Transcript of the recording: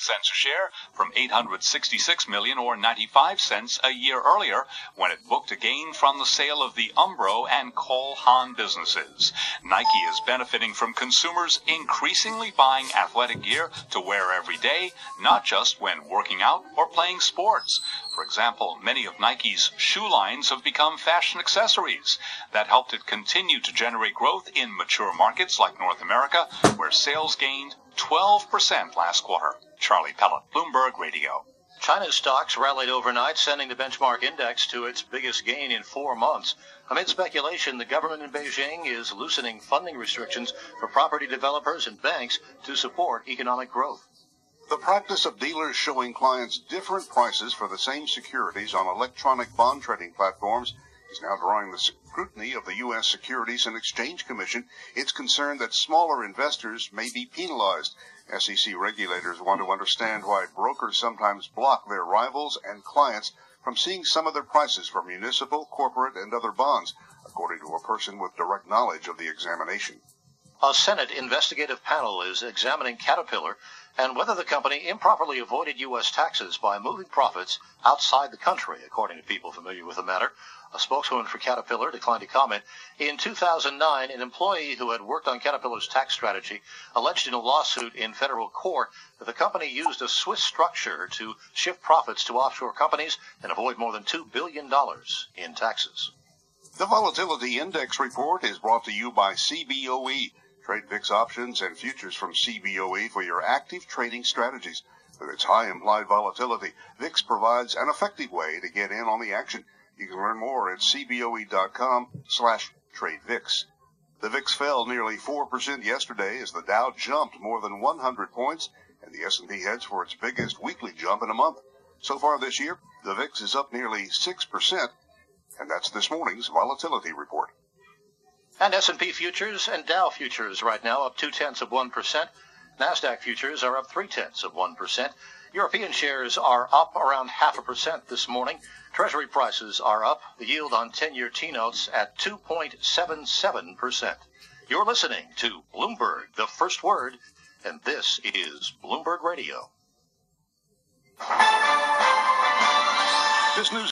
cents a share from 866 million or 95 cents a year earlier when it booked a gain from the sale of the Umbro and Haan businesses. Nike is benefiting from consumers increasingly buying athletic gear to wear every day, not just when working out or playing sports. For example, many of Nike's shoe lines have become fashion accessories. That helped it continue to generate growth in mature markets like North America, where sales gained 12% last quarter. Charlie Pellet, Bloomberg Radio. China's stocks rallied overnight, sending the benchmark index to its biggest gain in four months. Amid speculation, the government in Beijing is loosening funding restrictions for property developers and banks to support economic growth. The practice of dealers showing clients different prices for the same securities on electronic bond trading platforms is now drawing the scrutiny of the U.S. Securities and Exchange Commission. It's concerned that smaller investors may be penalized. SEC regulators want to understand why brokers sometimes block their rivals and clients from seeing some of their prices for municipal, corporate, and other bonds, according to a person with direct knowledge of the examination. A Senate investigative panel is examining Caterpillar and whether the company improperly avoided U.S. taxes by moving profits outside the country, according to people familiar with the matter. A spokeswoman for Caterpillar declined to comment. In 2009, an employee who had worked on Caterpillar's tax strategy alleged in a lawsuit in federal court that the company used a Swiss structure to shift profits to offshore companies and avoid more than $2 billion in taxes. The Volatility Index report is brought to you by CBOE. Trade VIX options and futures from CBOE for your active trading strategies. With its high implied volatility, VIX provides an effective way to get in on the action. You can learn more at cboe.com slash tradevix. The VIX fell nearly 4% yesterday as the Dow jumped more than 100 points and the S&P heads for its biggest weekly jump in a month. So far this year, the VIX is up nearly 6%, and that's this morning's volatility report. And S&P futures and Dow futures right now up two tenths of one percent. Nasdaq futures are up three tenths of one percent. European shares are up around half a percent this morning. Treasury prices are up. The yield on 10-year T-notes at 2.77 percent. You're listening to Bloomberg, the first word, and this is Bloomberg Radio. This news